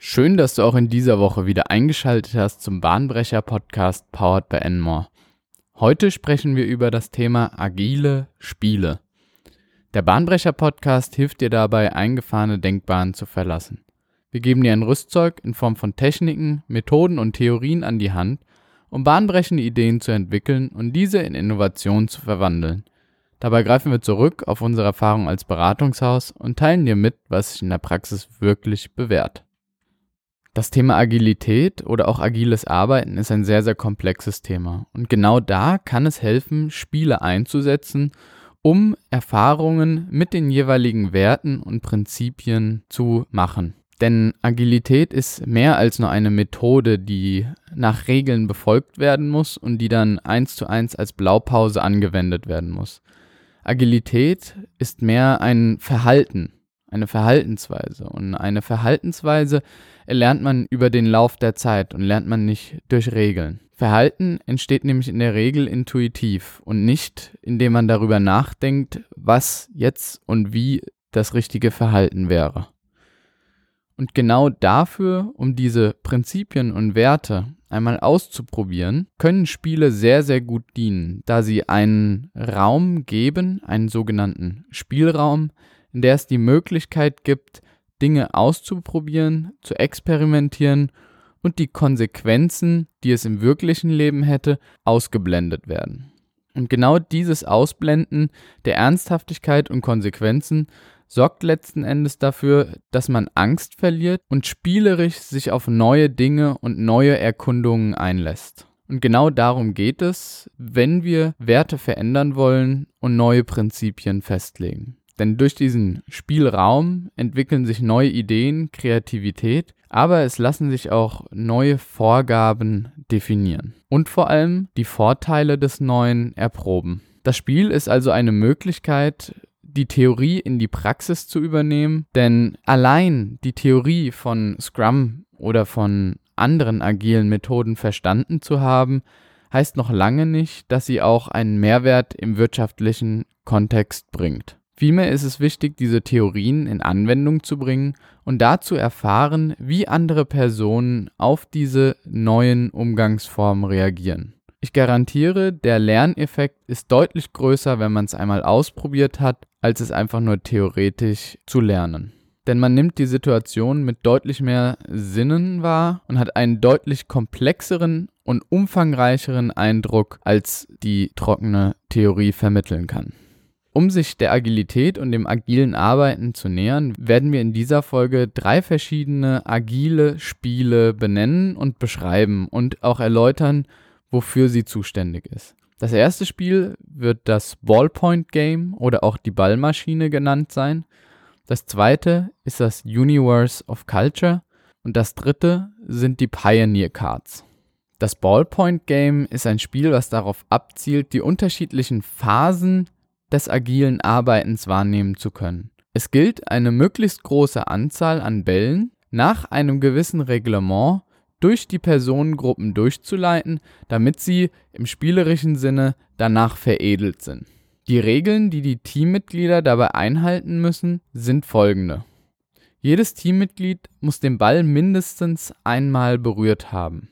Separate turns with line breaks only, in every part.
Schön, dass du auch in dieser Woche wieder eingeschaltet hast zum Bahnbrecher Podcast Powered by Enmore. Heute sprechen wir über das Thema agile Spiele. Der Bahnbrecher Podcast hilft dir dabei, eingefahrene Denkbahnen zu verlassen. Wir geben dir ein Rüstzeug in Form von Techniken, Methoden und Theorien an die Hand, um bahnbrechende Ideen zu entwickeln und diese in Innovationen zu verwandeln. Dabei greifen wir zurück auf unsere Erfahrung als Beratungshaus und teilen dir mit, was sich in der Praxis wirklich bewährt. Das Thema Agilität oder auch agiles Arbeiten ist ein sehr, sehr komplexes Thema. Und genau da kann es helfen, Spiele einzusetzen, um Erfahrungen mit den jeweiligen Werten und Prinzipien zu machen. Denn Agilität ist mehr als nur eine Methode, die nach Regeln befolgt werden muss und die dann eins zu eins als Blaupause angewendet werden muss. Agilität ist mehr ein Verhalten, eine Verhaltensweise. Und eine Verhaltensweise erlernt man über den Lauf der Zeit und lernt man nicht durch Regeln. Verhalten entsteht nämlich in der Regel intuitiv und nicht, indem man darüber nachdenkt, was jetzt und wie das richtige Verhalten wäre. Und genau dafür, um diese Prinzipien und Werte einmal auszuprobieren, können Spiele sehr, sehr gut dienen, da sie einen Raum geben, einen sogenannten Spielraum, in der es die Möglichkeit gibt, Dinge auszuprobieren, zu experimentieren und die Konsequenzen, die es im wirklichen Leben hätte, ausgeblendet werden. Und genau dieses Ausblenden der Ernsthaftigkeit und Konsequenzen sorgt letzten Endes dafür, dass man Angst verliert und spielerisch sich auf neue Dinge und neue Erkundungen einlässt. Und genau darum geht es, wenn wir Werte verändern wollen und neue Prinzipien festlegen. Denn durch diesen Spielraum entwickeln sich neue Ideen, Kreativität, aber es lassen sich auch neue Vorgaben definieren. Und vor allem die Vorteile des Neuen erproben. Das Spiel ist also eine Möglichkeit, die Theorie in die Praxis zu übernehmen, denn allein die Theorie von Scrum oder von anderen agilen Methoden verstanden zu haben, heißt noch lange nicht, dass sie auch einen Mehrwert im wirtschaftlichen Kontext bringt. Vielmehr ist es wichtig, diese Theorien in Anwendung zu bringen und dazu erfahren, wie andere Personen auf diese neuen Umgangsformen reagieren. Ich garantiere, der Lerneffekt ist deutlich größer, wenn man es einmal ausprobiert hat, als es einfach nur theoretisch zu lernen. Denn man nimmt die Situation mit deutlich mehr Sinnen wahr und hat einen deutlich komplexeren und umfangreicheren Eindruck, als die trockene Theorie vermitteln kann. Um sich der Agilität und dem agilen Arbeiten zu nähern, werden wir in dieser Folge drei verschiedene agile Spiele benennen und beschreiben und auch erläutern, wofür sie zuständig ist. Das erste Spiel wird das Ballpoint Game oder auch die Ballmaschine genannt sein. Das zweite ist das Universe of Culture und das dritte sind die Pioneer Cards. Das Ballpoint Game ist ein Spiel, was darauf abzielt, die unterschiedlichen Phasen des agilen Arbeitens wahrnehmen zu können. Es gilt, eine möglichst große Anzahl an Bällen nach einem gewissen Reglement durch die Personengruppen durchzuleiten, damit sie im spielerischen Sinne danach veredelt sind. Die Regeln, die die Teammitglieder dabei einhalten müssen, sind folgende. Jedes Teammitglied muss den Ball mindestens einmal berührt haben.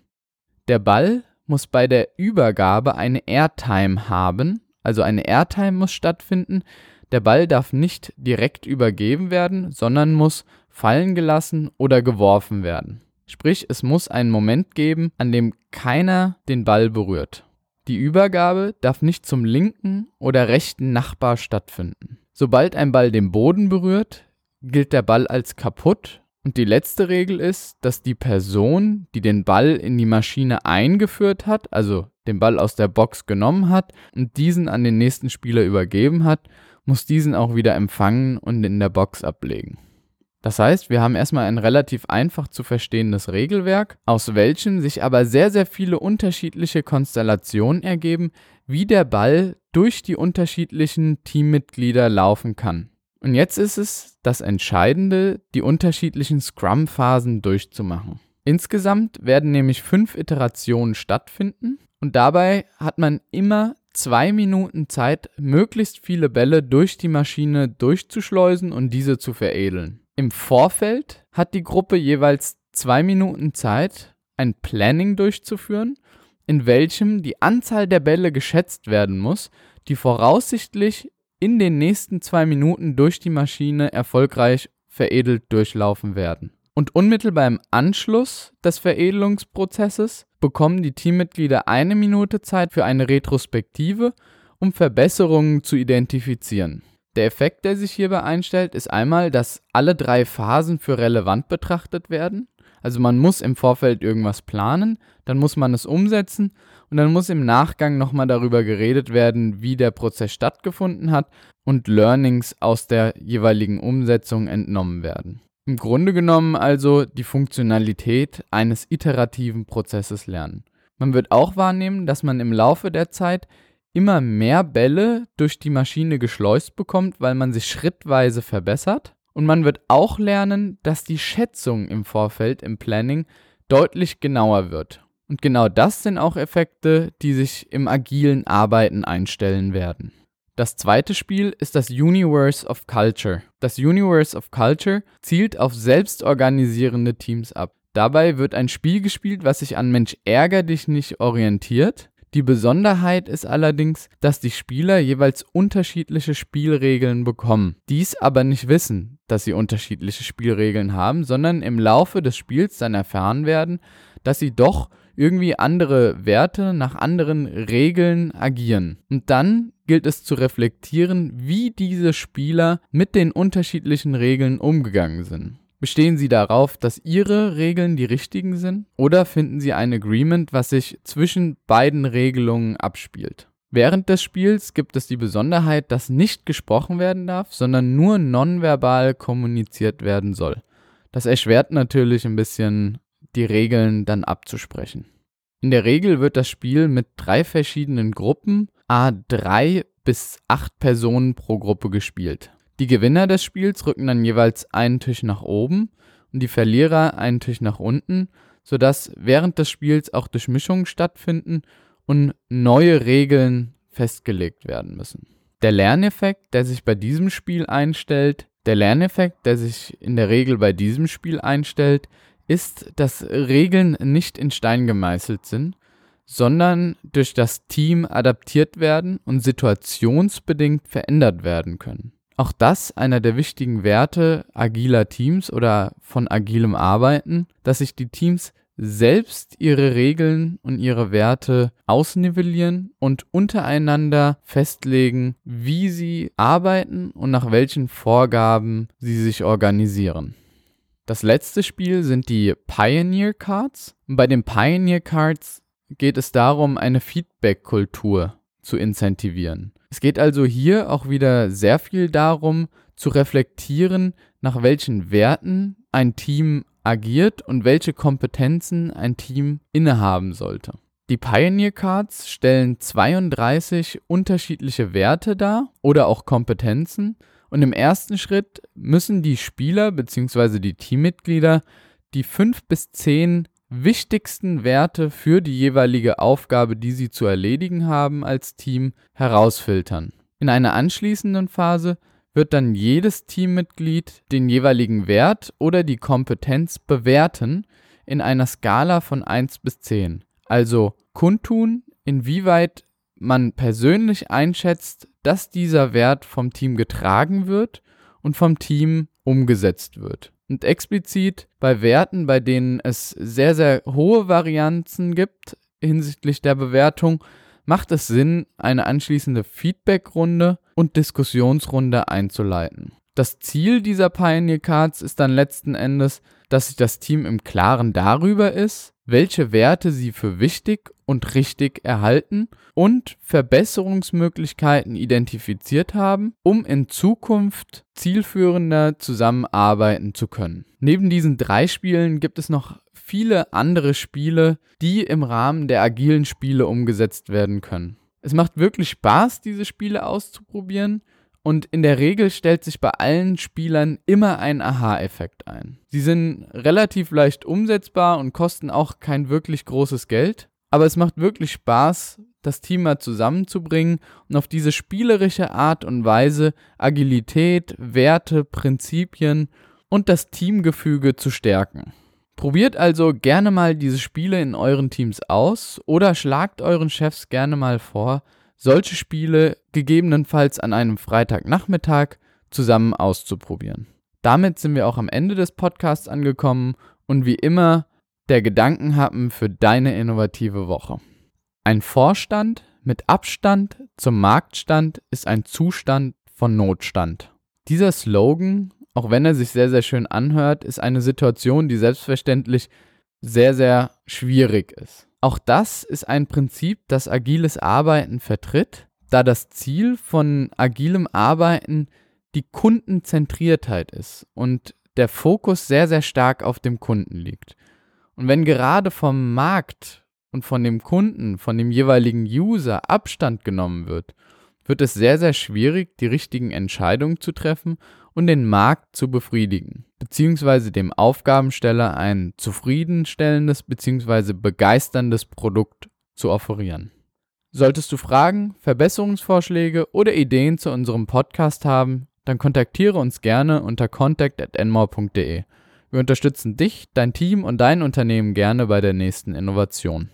Der Ball muss bei der Übergabe eine Airtime haben, also eine Airtime muss stattfinden. Der Ball darf nicht direkt übergeben werden, sondern muss fallen gelassen oder geworfen werden. Sprich, es muss einen Moment geben, an dem keiner den Ball berührt. Die Übergabe darf nicht zum linken oder rechten Nachbar stattfinden. Sobald ein Ball den Boden berührt, gilt der Ball als kaputt und die letzte Regel ist, dass die Person, die den Ball in die Maschine eingeführt hat, also den Ball aus der Box genommen hat und diesen an den nächsten Spieler übergeben hat, muss diesen auch wieder empfangen und in der Box ablegen. Das heißt, wir haben erstmal ein relativ einfach zu verstehendes Regelwerk, aus welchem sich aber sehr, sehr viele unterschiedliche Konstellationen ergeben, wie der Ball durch die unterschiedlichen Teammitglieder laufen kann. Und jetzt ist es das Entscheidende, die unterschiedlichen Scrum-Phasen durchzumachen. Insgesamt werden nämlich fünf Iterationen stattfinden und dabei hat man immer zwei Minuten Zeit, möglichst viele Bälle durch die Maschine durchzuschleusen und diese zu veredeln. Im Vorfeld hat die Gruppe jeweils zwei Minuten Zeit, ein Planning durchzuführen, in welchem die Anzahl der Bälle geschätzt werden muss, die voraussichtlich in den nächsten zwei Minuten durch die Maschine erfolgreich veredelt durchlaufen werden. Und unmittelbar im Anschluss des Veredelungsprozesses bekommen die Teammitglieder eine Minute Zeit für eine Retrospektive, um Verbesserungen zu identifizieren. Der Effekt, der sich hierbei einstellt, ist einmal, dass alle drei Phasen für relevant betrachtet werden. Also man muss im Vorfeld irgendwas planen, dann muss man es umsetzen und dann muss im Nachgang nochmal darüber geredet werden, wie der Prozess stattgefunden hat und Learnings aus der jeweiligen Umsetzung entnommen werden. Im Grunde genommen also die Funktionalität eines iterativen Prozesses lernen. Man wird auch wahrnehmen, dass man im Laufe der Zeit immer mehr Bälle durch die Maschine geschleust bekommt, weil man sich schrittweise verbessert. Und man wird auch lernen, dass die Schätzung im Vorfeld im Planning deutlich genauer wird. Und genau das sind auch Effekte, die sich im agilen Arbeiten einstellen werden. Das zweite Spiel ist das Universe of Culture. Das Universe of Culture zielt auf selbstorganisierende Teams ab. Dabei wird ein Spiel gespielt, was sich an Mensch ärger dich nicht orientiert. Die Besonderheit ist allerdings, dass die Spieler jeweils unterschiedliche Spielregeln bekommen. Dies aber nicht wissen, dass sie unterschiedliche Spielregeln haben, sondern im Laufe des Spiels dann erfahren werden, dass sie doch irgendwie andere Werte nach anderen Regeln agieren. Und dann gilt es zu reflektieren, wie diese Spieler mit den unterschiedlichen Regeln umgegangen sind. Bestehen sie darauf, dass ihre Regeln die richtigen sind? Oder finden sie ein Agreement, was sich zwischen beiden Regelungen abspielt? Während des Spiels gibt es die Besonderheit, dass nicht gesprochen werden darf, sondern nur nonverbal kommuniziert werden soll. Das erschwert natürlich ein bisschen die Regeln dann abzusprechen. In der Regel wird das Spiel mit drei verschiedenen Gruppen, a drei bis acht Personen pro Gruppe gespielt. Die Gewinner des Spiels rücken dann jeweils einen Tisch nach oben und die Verlierer einen Tisch nach unten, sodass während des Spiels auch Durchmischungen stattfinden und neue Regeln festgelegt werden müssen. Der Lerneffekt, der sich bei diesem Spiel einstellt, der Lerneffekt, der sich in der Regel bei diesem Spiel einstellt, ist, dass Regeln nicht in Stein gemeißelt sind, sondern durch das Team adaptiert werden und situationsbedingt verändert werden können. Auch das einer der wichtigen Werte agiler Teams oder von agilem Arbeiten, dass sich die Teams selbst ihre Regeln und ihre Werte ausnivellieren und untereinander festlegen, wie sie arbeiten und nach welchen Vorgaben sie sich organisieren. Das letzte Spiel sind die Pioneer Cards. bei den Pioneer Cards geht es darum, eine Feedback-Kultur zu incentivieren. Es geht also hier auch wieder sehr viel darum, zu reflektieren, nach welchen Werten ein Team agiert und welche Kompetenzen ein Team innehaben sollte. Die Pioneer Cards stellen 32 unterschiedliche Werte dar oder auch Kompetenzen und im ersten Schritt müssen die Spieler bzw. die Teammitglieder die fünf bis zehn wichtigsten Werte für die jeweilige Aufgabe, die sie zu erledigen haben als Team, herausfiltern. In einer anschließenden Phase wird dann jedes Teammitglied den jeweiligen Wert oder die Kompetenz bewerten in einer Skala von 1 bis 10. Also kundtun, inwieweit man persönlich einschätzt, dass dieser Wert vom Team getragen wird und vom Team umgesetzt wird. Und explizit bei Werten, bei denen es sehr, sehr hohe Varianzen gibt hinsichtlich der Bewertung, macht es Sinn, eine anschließende Feedbackrunde und Diskussionsrunde einzuleiten. Das Ziel dieser Pioneer Cards ist dann letzten Endes, dass sich das Team im Klaren darüber ist, welche Werte sie für wichtig und richtig erhalten und Verbesserungsmöglichkeiten identifiziert haben, um in Zukunft zielführender zusammenarbeiten zu können. Neben diesen drei Spielen gibt es noch viele andere Spiele, die im Rahmen der agilen Spiele umgesetzt werden können. Es macht wirklich Spaß, diese Spiele auszuprobieren und in der Regel stellt sich bei allen Spielern immer ein Aha-Effekt ein. Sie sind relativ leicht umsetzbar und kosten auch kein wirklich großes Geld. Aber es macht wirklich Spaß, das Team mal zusammenzubringen und auf diese spielerische Art und Weise Agilität, Werte, Prinzipien und das Teamgefüge zu stärken. Probiert also gerne mal diese Spiele in euren Teams aus oder schlagt euren Chefs gerne mal vor, solche Spiele gegebenenfalls an einem Freitagnachmittag zusammen auszuprobieren. Damit sind wir auch am Ende des Podcasts angekommen und wie immer der Gedankenhappen für deine innovative Woche. Ein Vorstand mit Abstand zum Marktstand ist ein Zustand von Notstand. Dieser Slogan auch wenn er sich sehr, sehr schön anhört, ist eine Situation, die selbstverständlich sehr, sehr schwierig ist. Auch das ist ein Prinzip, das agiles Arbeiten vertritt, da das Ziel von agilem Arbeiten die Kundenzentriertheit ist und der Fokus sehr, sehr stark auf dem Kunden liegt. Und wenn gerade vom Markt und von dem Kunden, von dem jeweiligen User Abstand genommen wird, wird es sehr, sehr schwierig, die richtigen Entscheidungen zu treffen und den Markt zu befriedigen, beziehungsweise dem Aufgabensteller ein zufriedenstellendes bzw. begeisterndes Produkt zu offerieren. Solltest du Fragen, Verbesserungsvorschläge oder Ideen zu unserem Podcast haben, dann kontaktiere uns gerne unter contact@enmore.de. Wir unterstützen dich, dein Team und dein Unternehmen gerne bei der nächsten Innovation.